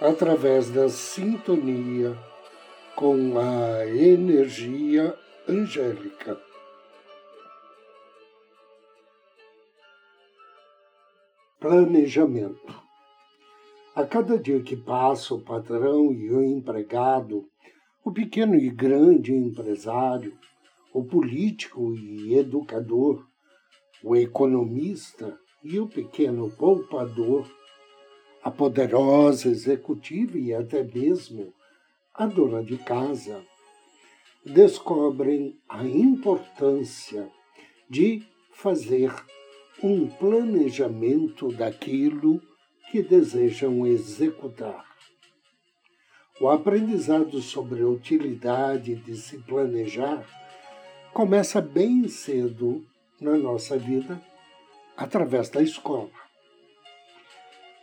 através da sintonia com a energia angélica. Planejamento. A cada dia que passa, o patrão e o empregado, o pequeno e grande empresário, o político e educador, o economista e o pequeno poupador a poderosa executiva e até mesmo a dona de casa descobrem a importância de fazer um planejamento daquilo que desejam executar. O aprendizado sobre a utilidade de se planejar começa bem cedo na nossa vida através da escola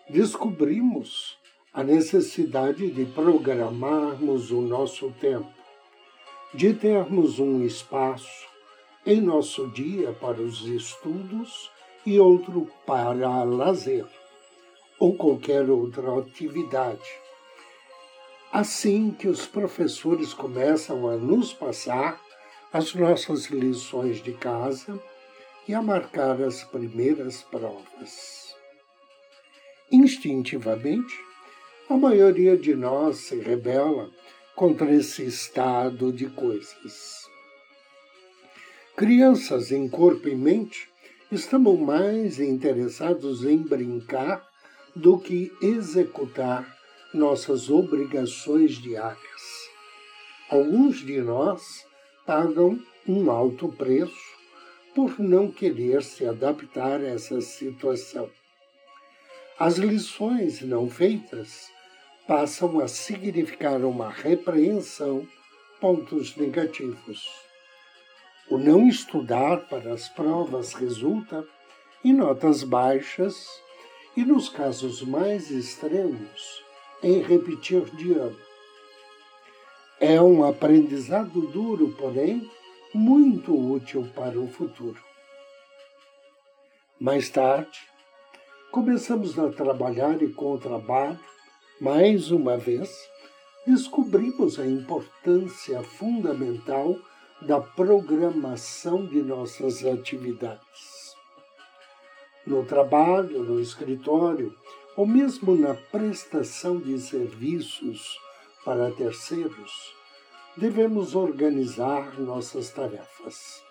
descobrimos a necessidade de programarmos o nosso tempo, de termos um espaço em nosso dia para os estudos e outro para lazer ou qualquer outra atividade. Assim que os professores começam a nos passar as nossas lições de casa e a marcar as primeiras provas. Instintivamente, a maioria de nós se rebela contra esse estado de coisas. Crianças em corpo e mente estamos mais interessados em brincar do que executar nossas obrigações diárias. Alguns de nós pagam um alto preço por não querer se adaptar a essa situação. As lições não feitas passam a significar uma repreensão, pontos negativos. O não estudar para as provas resulta em notas baixas e, nos casos mais extremos, em repetir de ano. É um aprendizado duro, porém, muito útil para o futuro. Mais tarde, começamos a trabalhar e com o trabalho, mais uma vez, descobrimos a importância fundamental da programação de nossas atividades. No trabalho, no escritório, ou mesmo na prestação de serviços para terceiros, devemos organizar nossas tarefas,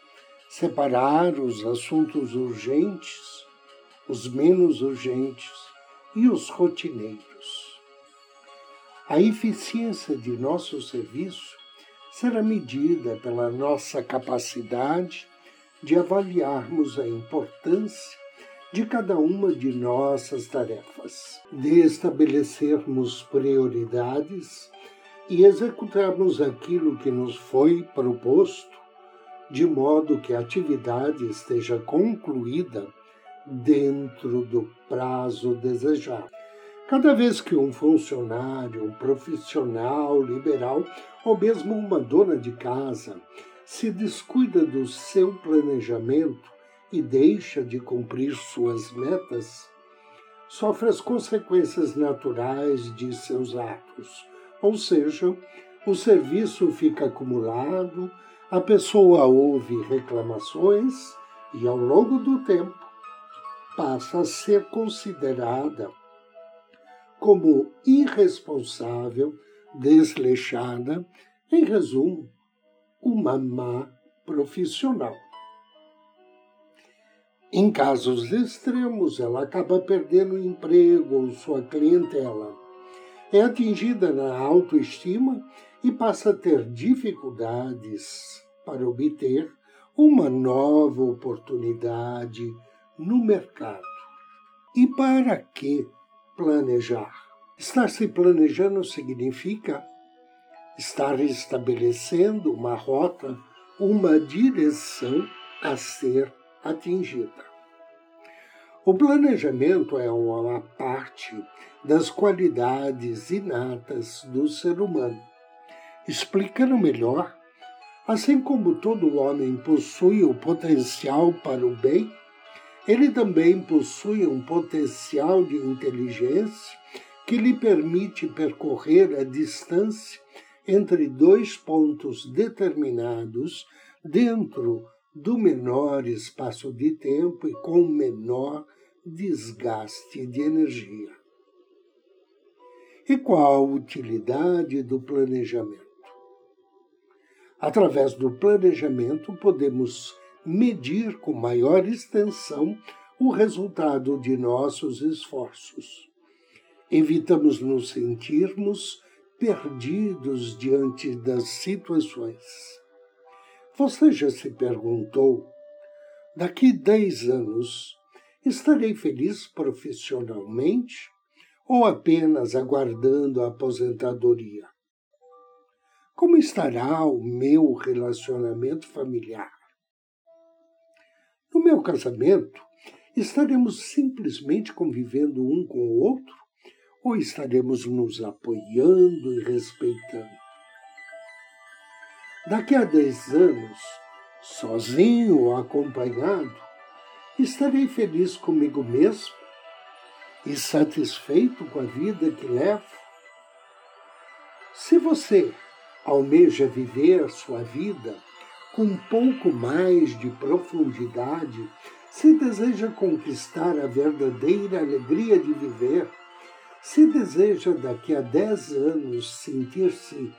separar os assuntos urgentes os menos urgentes e os rotineiros. A eficiência de nosso serviço será medida pela nossa capacidade de avaliarmos a importância de cada uma de nossas tarefas, de estabelecermos prioridades e executarmos aquilo que nos foi proposto, de modo que a atividade esteja concluída dentro do prazo desejado. Cada vez que um funcionário, um profissional liberal ou mesmo uma dona de casa se descuida do seu planejamento e deixa de cumprir suas metas, sofre as consequências naturais de seus atos, ou seja, o serviço fica acumulado, a pessoa ouve reclamações e, ao longo do tempo, passa a ser considerada como irresponsável, desleixada, em resumo, uma má profissional. Em casos extremos, ela acaba perdendo o emprego ou sua clientela. É atingida na autoestima e passa a ter dificuldades para obter uma nova oportunidade no mercado. E para que planejar? Estar se planejando significa estar estabelecendo uma rota, uma direção a ser atingida. O planejamento é uma parte das qualidades inatas do ser humano. Explicando melhor, assim como todo homem possui o potencial para o bem, ele também possui um potencial de inteligência que lhe permite percorrer a distância entre dois pontos determinados dentro do menor espaço de tempo e com menor desgaste de energia. E qual a utilidade do planejamento? Através do planejamento, podemos medir com maior extensão o resultado de nossos esforços evitamos nos sentirmos perdidos diante das situações. Você já se perguntou, daqui dez anos, estarei feliz profissionalmente ou apenas aguardando a aposentadoria? Como estará o meu relacionamento familiar? Meu casamento, estaremos simplesmente convivendo um com o outro ou estaremos nos apoiando e respeitando? Daqui a dez anos, sozinho ou acompanhado, estarei feliz comigo mesmo e satisfeito com a vida que levo? Se você almeja viver sua vida com um pouco mais de profundidade, se deseja conquistar a verdadeira alegria de viver, se deseja daqui a dez anos sentir-se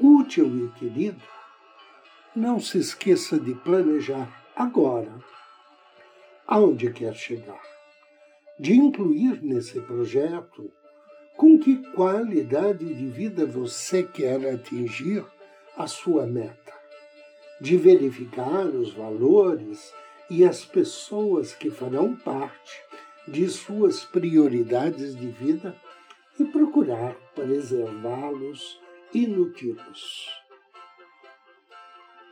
útil e querido, não se esqueça de planejar agora aonde quer chegar, de incluir nesse projeto com que qualidade de vida você quer atingir a sua meta, de verificar os valores e as pessoas que farão parte de suas prioridades de vida e procurar preservá-los e nutri-los.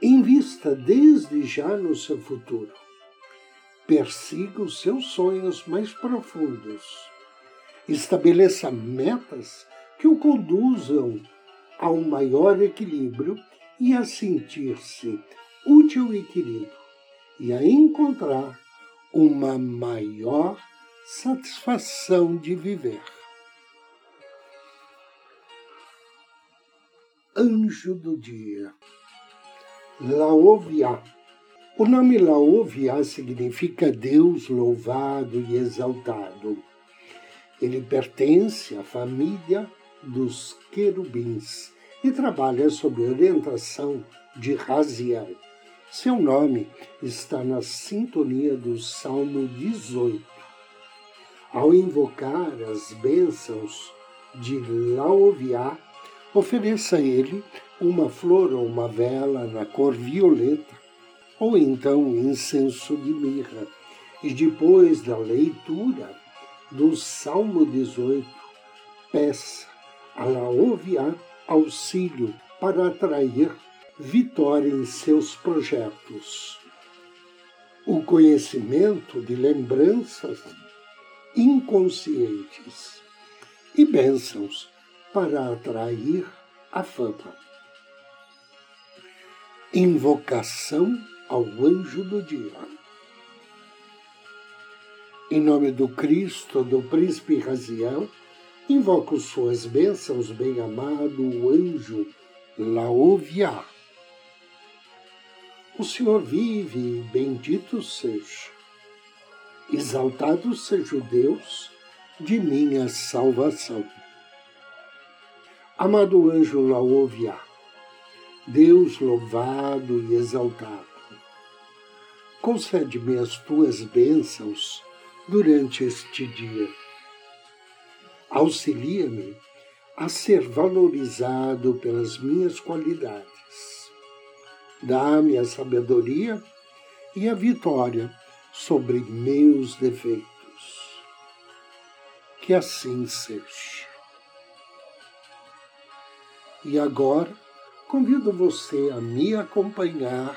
Invista desde já no seu futuro. Persiga os seus sonhos mais profundos. Estabeleça metas que o conduzam ao maior equilíbrio e a sentir-se útil e querido, e a encontrar uma maior satisfação de viver. Anjo do Dia Laoviá O nome Laoviá significa Deus louvado e exaltado. Ele pertence à família dos querubins e trabalha sob orientação de Raziel. Seu nome está na sintonia do Salmo 18 ao invocar as bênçãos de Laoviá, ofereça a ele uma flor ou uma vela na cor violeta, ou então incenso de mirra. E depois da leitura do Salmo 18, peça a Laoviá auxílio para atrair vitória em seus projetos. O conhecimento de lembranças inconscientes e bênçãos para atrair a fama. Invocação ao anjo do dia. Em nome do Cristo, do príncipe Raziel, invoco suas bênçãos, bem-amado anjo Laoviá. O Senhor vive, bendito seja Exaltado seja o Deus de minha salvação. Amado anjo Laoviá, Deus louvado e exaltado, concede-me as tuas bênçãos durante este dia. Auxilia-me a ser valorizado pelas minhas qualidades. Dá-me a sabedoria e a vitória sobre meus defeitos. Que assim seja. E agora convido você a me acompanhar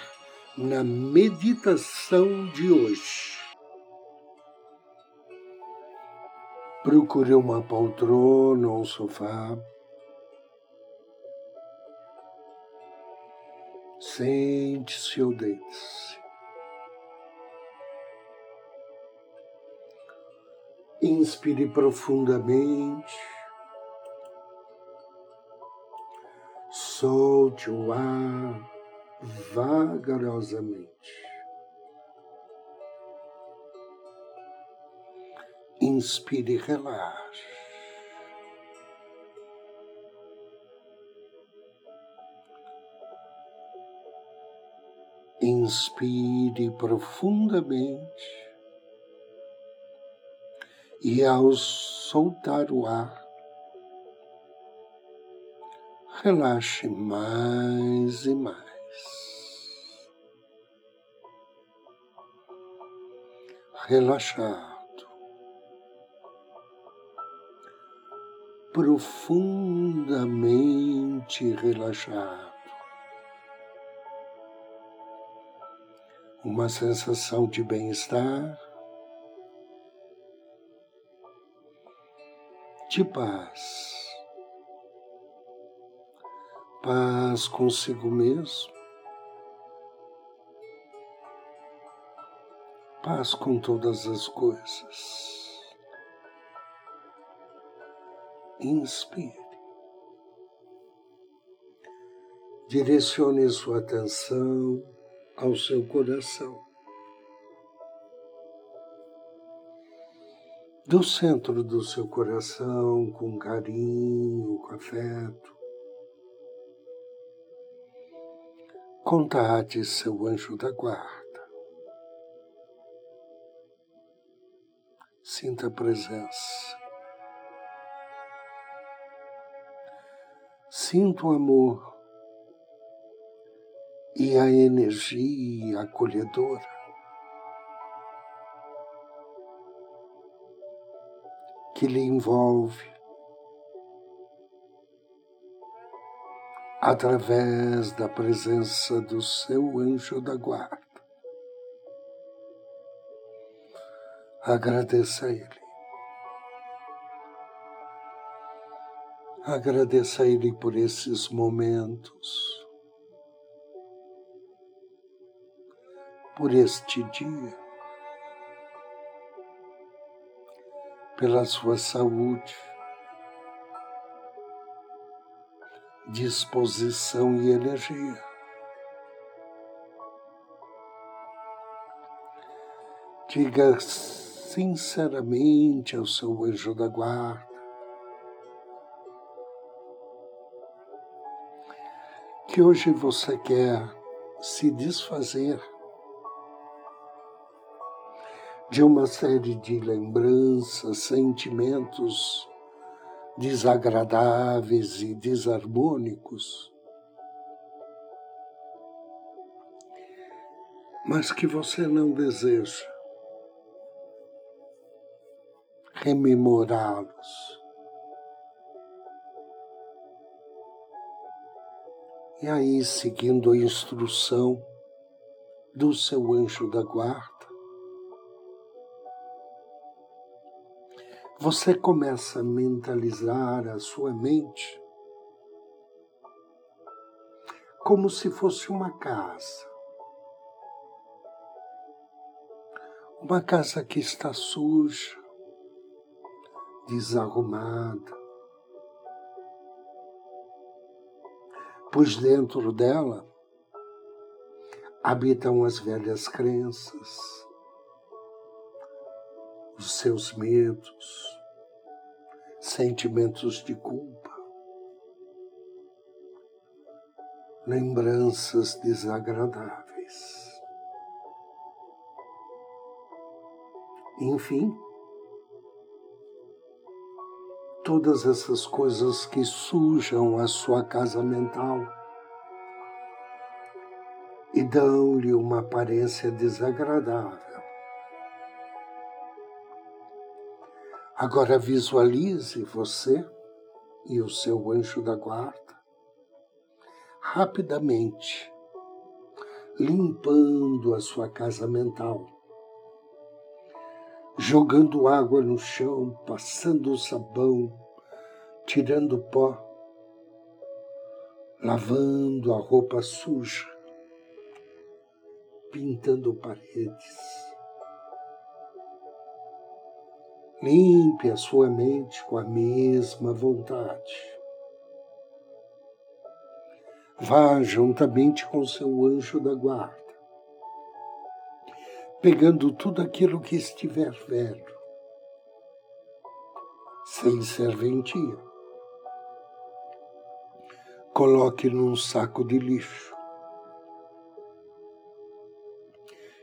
na meditação de hoje. Procure uma poltrona ou um sofá. Sente-se ou deite-se. Inspire profundamente. Solte o ar vagarosamente. Inspire e relaxe. Inspire profundamente e ao soltar o ar, relaxe mais e mais. Relaxado, profundamente relaxado. Uma sensação de bem-estar, de paz paz consigo mesmo, paz com todas as coisas. Inspire. Direcione sua atenção ao seu coração. Do centro do seu coração, com carinho, com afeto, Contate seu anjo da guarda. Sinta a presença. Sinta o amor e a energia acolhedora. Que lhe envolve através da presença do seu anjo da guarda. Agradeça a Ele. Agradeça a Ele por esses momentos, por este dia, pela sua saúde, disposição e energia. Diga sinceramente ao seu anjo da guarda que hoje você quer se desfazer de uma série de lembranças, sentimentos desagradáveis e desarmônicos, mas que você não deseja rememorá-los. E aí, seguindo a instrução do seu anjo da guarda, você começa a mentalizar a sua mente como se fosse uma casa. Uma casa que está suja, desarrumada, pois dentro dela habitam as velhas crenças, os seus medos, sentimentos de culpa, lembranças desagradáveis. Enfim, todas essas coisas que sujam a sua casa mental e dão-lhe uma aparência desagradável. Agora visualize você e o seu anjo da guarda rapidamente, limpando a sua casa mental, jogando água no chão, passando sabão, tirando pó, lavando a roupa suja, pintando paredes. Limpe a sua mente com a mesma vontade. Vá juntamente com seu anjo da guarda, pegando tudo aquilo que estiver velho, sem serventia. Coloque num saco de lixo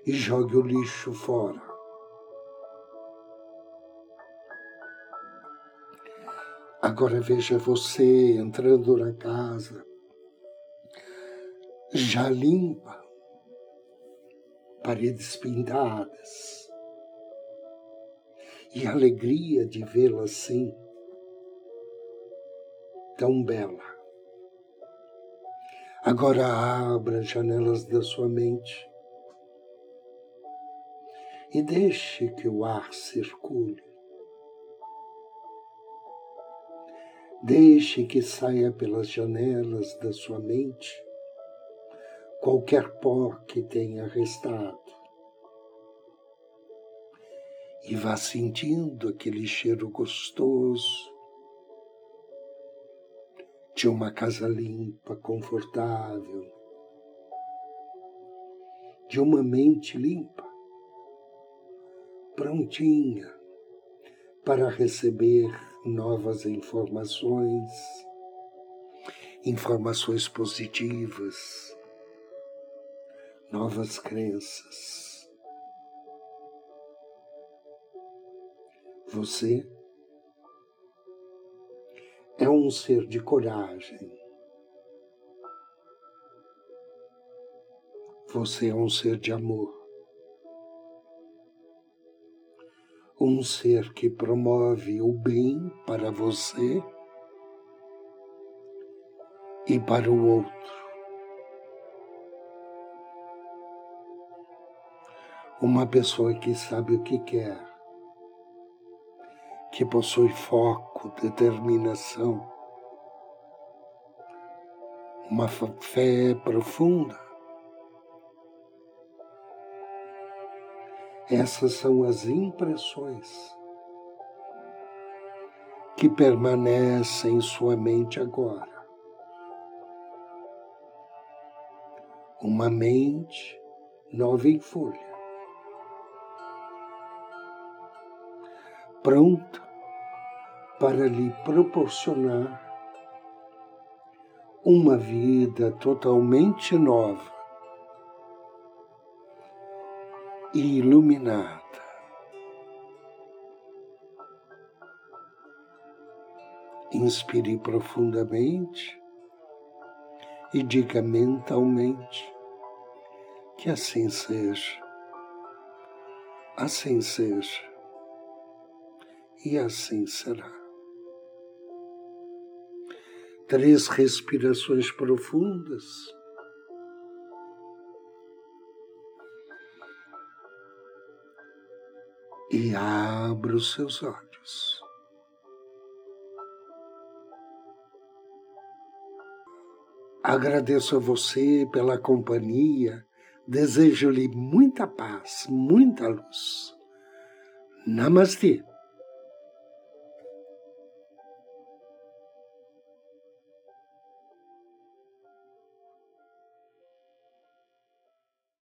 e jogue o lixo fora. Agora veja você entrando na casa, já limpa, paredes pintadas, e a alegria de vê-la assim, tão bela. Agora abra as janelas da sua mente e deixe que o ar circule. Deixe que saia pelas janelas da sua mente qualquer pó que tenha restado. E vá sentindo aquele cheiro gostoso de uma casa limpa, confortável, de uma mente limpa, prontinha para receber novas informações, informações positivas novas crenças. Você é um ser de coragem. Você é um ser de amor. Um ser que promove o bem para você e para o outro. Uma pessoa que sabe o que quer, que possui foco, determinação, uma fé profunda. Essas são as impressões que permanecem em sua mente agora. Uma mente nova em folha. Pronta para lhe proporcionar uma vida totalmente nova e iluminada. Inspire profundamente e diga mentalmente que assim seja, assim seja e assim será. Três respirações profundas. E abra os seus olhos. Agradeço a você pela companhia, desejo-lhe muita paz, muita luz. Namastê.